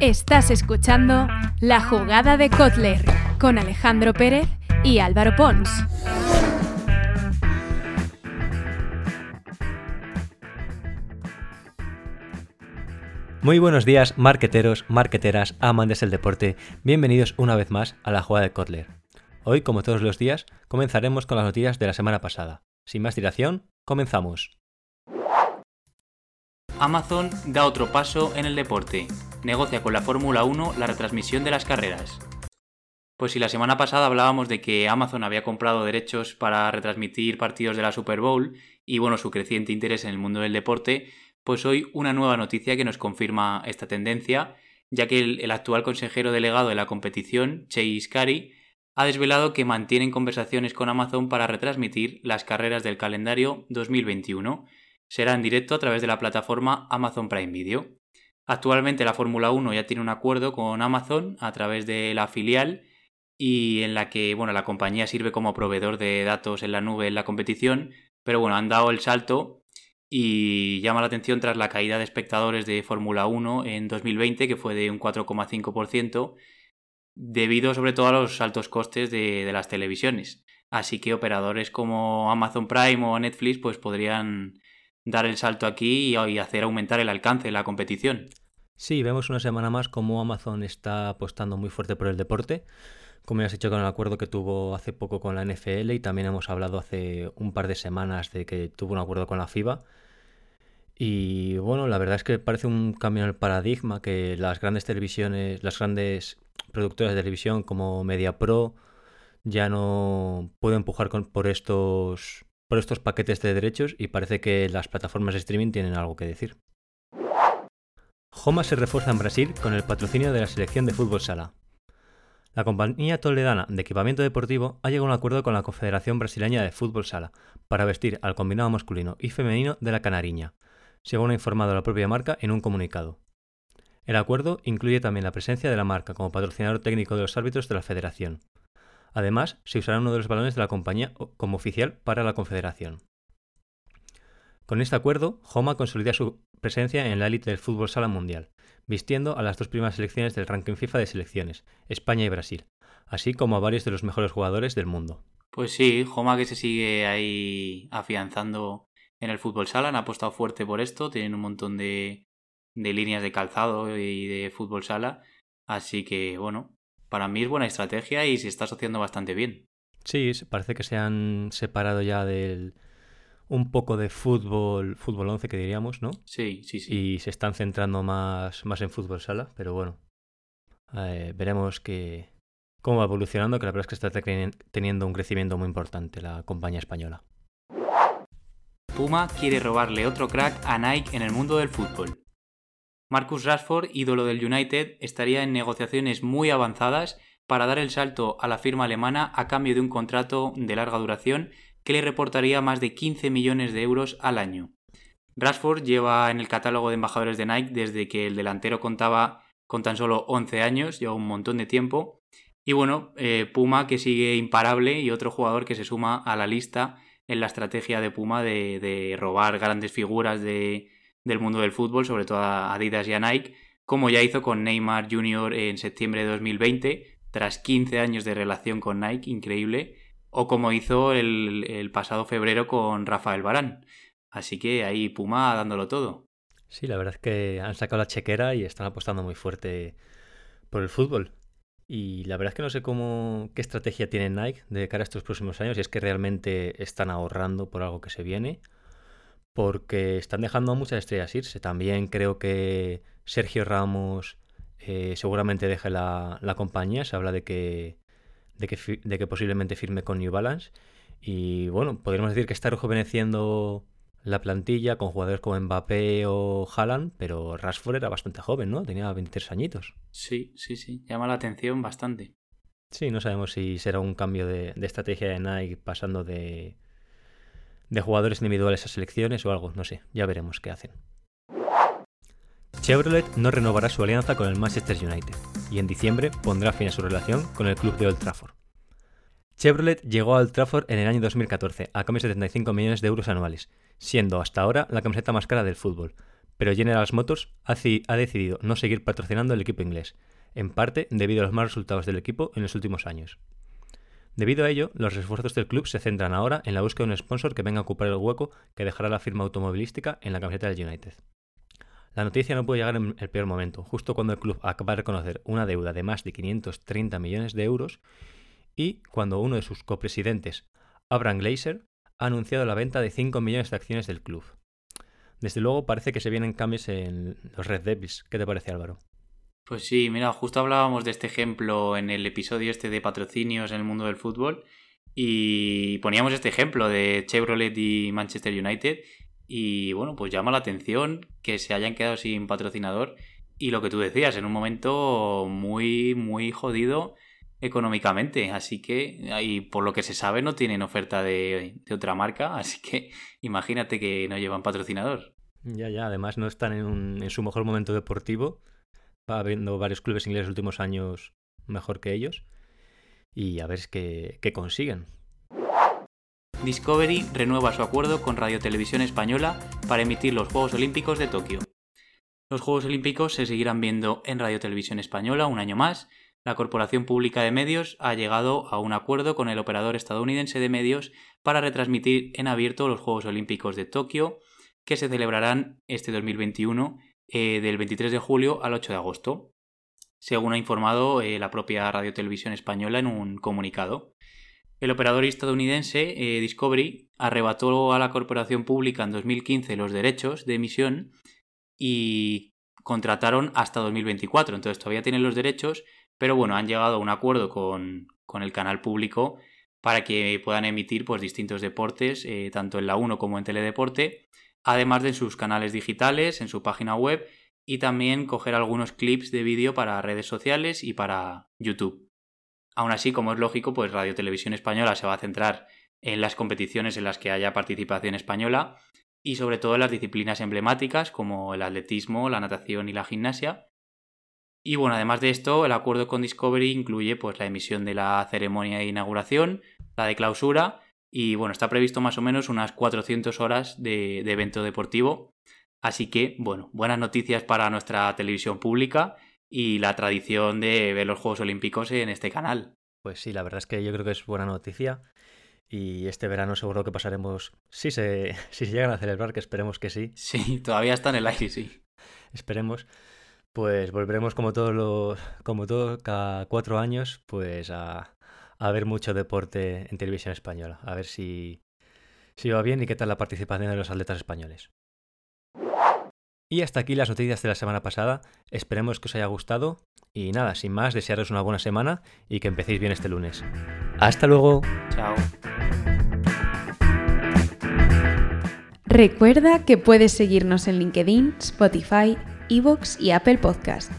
Estás escuchando La Jugada de Kotler con Alejandro Pérez y Álvaro Pons. Muy buenos días, marqueteros, marqueteras, amantes del deporte. Bienvenidos una vez más a La Jugada de Kotler. Hoy, como todos los días, comenzaremos con las noticias de la semana pasada. Sin más dilación, comenzamos. Amazon da otro paso en el deporte. Negocia con la Fórmula 1 la retransmisión de las carreras. Pues si la semana pasada hablábamos de que Amazon había comprado derechos para retransmitir partidos de la Super Bowl y bueno, su creciente interés en el mundo del deporte, pues hoy una nueva noticia que nos confirma esta tendencia, ya que el, actual consejero delegado de la competición, Chase Carey, ha desvelado que mantienen conversaciones con Amazon para retransmitir las carreras del calendario 2021 será en directo a través de la plataforma Amazon Prime Video. Actualmente la Fórmula 1 ya tiene un acuerdo con Amazon a través de la filial y en la que bueno, la compañía sirve como proveedor de datos en la nube en la competición, pero bueno, han dado el salto y llama la atención tras la caída de espectadores de Fórmula 1 en 2020, que fue de un 4,5%, debido sobre todo a los altos costes de, de, las televisiones. Así que operadores como Amazon Prime o Netflix pues podrían dar el salto aquí y hacer aumentar el alcance de la competición. Sí, vemos una semana más cómo Amazon está apostando muy fuerte por el deporte, como ya has dicho con el acuerdo que tuvo hace poco con la NFL y también hemos hablado hace un par de semanas de que tuvo un acuerdo con la FIBA. Y bueno, la verdad es que parece un cambio en el paradigma que las grandes televisiones, las grandes productoras de televisión como MediaPro ya no pueden empujar por estos por estos paquetes de derechos y parece que las plataformas de streaming tienen algo que decir. Homa se refuerza en Brasil con el patrocinio de la selección de fútbol sala. La compañía toledana de equipamiento deportivo ha llegado a un acuerdo con la Confederación Brasileña de Fútbol Sala para vestir al combinado masculino y femenino de la Canariña, según ha informado la propia marca en un comunicado. El acuerdo incluye también la presencia de la marca como patrocinador técnico de los árbitros de la federación, Además, se usará uno de los balones de la compañía como oficial para la Confederación. Con este acuerdo, Homa consolida su presencia en la élite del fútbol sala mundial, vistiendo a las dos primeras selecciones del ranking FIFA de selecciones, España y Brasil, así como a varios de los mejores jugadores del mundo. Pues sí, Homa que se sigue ahí afianzando en el fútbol sala, han apostado fuerte por esto, tienen un montón de, de líneas de calzado y de fútbol sala, así que bueno, para mí es buena estrategia y se está asociando bastante bien. Sí, parece que se han separado ya del un poco de fútbol, fútbol 11 que diríamos, ¿no? Sí, sí, sí. Y se están centrando más, más en fútbol sala, pero bueno, eh, veremos que, cómo va evolucionando, que la verdad es que está teniendo un crecimiento muy importante la compañía española. Puma quiere robarle otro crack a Nike en el mundo del fútbol. Marcus Rashford, ídolo del United, estaría en negociaciones muy avanzadas para dar el salto a la firma alemana a cambio de un contrato de larga duración que le reportaría más de 15 millones de euros al año. Rashford lleva en el catálogo de embajadores de Nike desde que el delantero contaba con tan solo 11 años, lleva un montón de tiempo. Y bueno, eh, Puma que sigue imparable y otro jugador que se suma a la lista en la estrategia de Puma de robar grandes figuras de, del mundo del fútbol, sobre todo a Adidas y a Nike, como ya hizo con Neymar Jr. en septiembre de 2020, tras 15 años de relación con Nike, increíble, o como hizo el, pasado febrero con Rafael Barán. Así que ahí Puma dándolo todo. Sí, la verdad es que han sacado la chequera y están apostando muy fuerte por el fútbol. Y la verdad es que no sé cómo qué estrategia tiene Nike de cara a estos próximos años, y es que realmente están ahorrando por algo que se viene porque están dejando a muchas estrellas irse. También creo que Sergio Ramos eh, seguramente deje la, compañía. Se habla de que, de que, de, que, posiblemente firme con New Balance. Y bueno, podríamos decir que está rejuveneciendo la plantilla con jugadores como Mbappé o Haaland, pero Rashford era bastante joven, ¿no? Tenía 23 añitos. Sí, sí, sí. Llama la atención bastante. Sí, no sabemos si será un cambio de estrategia de Nike pasando de, de jugadores individuales a selecciones o algo, no sé, ya veremos qué hacen. Chevrolet no renovará su alianza con el Manchester United y en diciembre pondrá fin a su relación con el club de Old Trafford. Chevrolet llegó a Old Trafford en el año 2014 a cambio de 75 millones de euros anuales, siendo hasta ahora la camiseta más cara del fútbol, pero General Motors ha, decidido no seguir patrocinando el equipo inglés, en parte debido a los malos resultados del equipo en los últimos años. Debido a ello, los esfuerzos del club se centran ahora en la búsqueda de un sponsor que venga a ocupar el hueco que dejará la firma automovilística en la camiseta del United. La noticia no puede llegar en el peor momento, justo cuando el club acaba de reconocer una deuda de más de 530 millones de euros y cuando uno de sus copresidentes, Abraham Glazer, ha anunciado la venta de 5 millones de acciones del club. Desde luego parece que se vienen cambios en los Red Devils. ¿Qué te parece Álvaro? Pues sí, mira, justo hablábamos de este ejemplo en el episodio este de patrocinios en el mundo del fútbol y poníamos este ejemplo de Chevrolet y Manchester United y bueno, pues llama la atención que se hayan quedado sin patrocinador y lo que tú decías, en un momento muy, muy jodido económicamente. Así que, y por lo que se sabe, no tienen oferta de, otra marca. Así que imagínate que no llevan patrocinador. Ya, ya, además no están en, en su mejor momento deportivo. Habiendo varios clubes ingleses en los últimos años mejor que ellos. Y a ver qué, qué consiguen. Discovery renueva su acuerdo con Radio Televisión Española para emitir los Juegos Olímpicos de Tokio. Los Juegos Olímpicos se seguirán viendo en Radio Televisión Española un año más la Corporación Pública de Medios ha llegado a un acuerdo con el operador estadounidense de medios para retransmitir en abierto los Juegos Olímpicos de Tokio, que se celebrarán este 2021 eh, del 23 de julio al 8 de agosto, según ha informado eh, la propia Radio Televisión Española en un comunicado. El operador estadounidense eh, Discovery arrebató a la corporación pública en 2015 los derechos de emisión y contrataron hasta 2024. Entonces todavía tienen los derechos, pero bueno, han llegado a un acuerdo con, el canal público para que puedan emitir pues, distintos deportes, tanto en la 1 como en Teledeporte, además de sus canales digitales, en su página web y también coger algunos clips de vídeo para redes sociales y para YouTube. Aún así, como es lógico, pues Radio Televisión Española se va a centrar en las competiciones en las que haya participación española y sobre todo en las disciplinas emblemáticas como el atletismo, la natación y la gimnasia, y bueno, además de esto, el acuerdo con Discovery incluye pues la emisión de la ceremonia de inauguración, la de clausura y bueno, está previsto más o menos unas 400 horas de, evento deportivo. Así que, bueno, buenas noticias para nuestra televisión pública y la tradición de ver los Juegos Olímpicos en este canal. Pues sí, la verdad es que yo creo que es buena noticia y este verano seguro que pasaremos, si se, si se llegan a celebrar, que esperemos que sí. Sí, todavía está en el aire, sí. Esperemos pues volveremos como todos los, como todo, cada cuatro años, pues a, a ver mucho deporte en televisión española, a ver si, si va bien y qué tal la participación de los atletas españoles. Y hasta aquí las noticias de la semana pasada, esperemos que os haya gustado y nada, sin más, desearos una buena semana y que empecéis bien este lunes. Hasta luego. Chao. Recuerda que puedes seguirnos en LinkedIn, Spotify, Evox y Apple Podcast.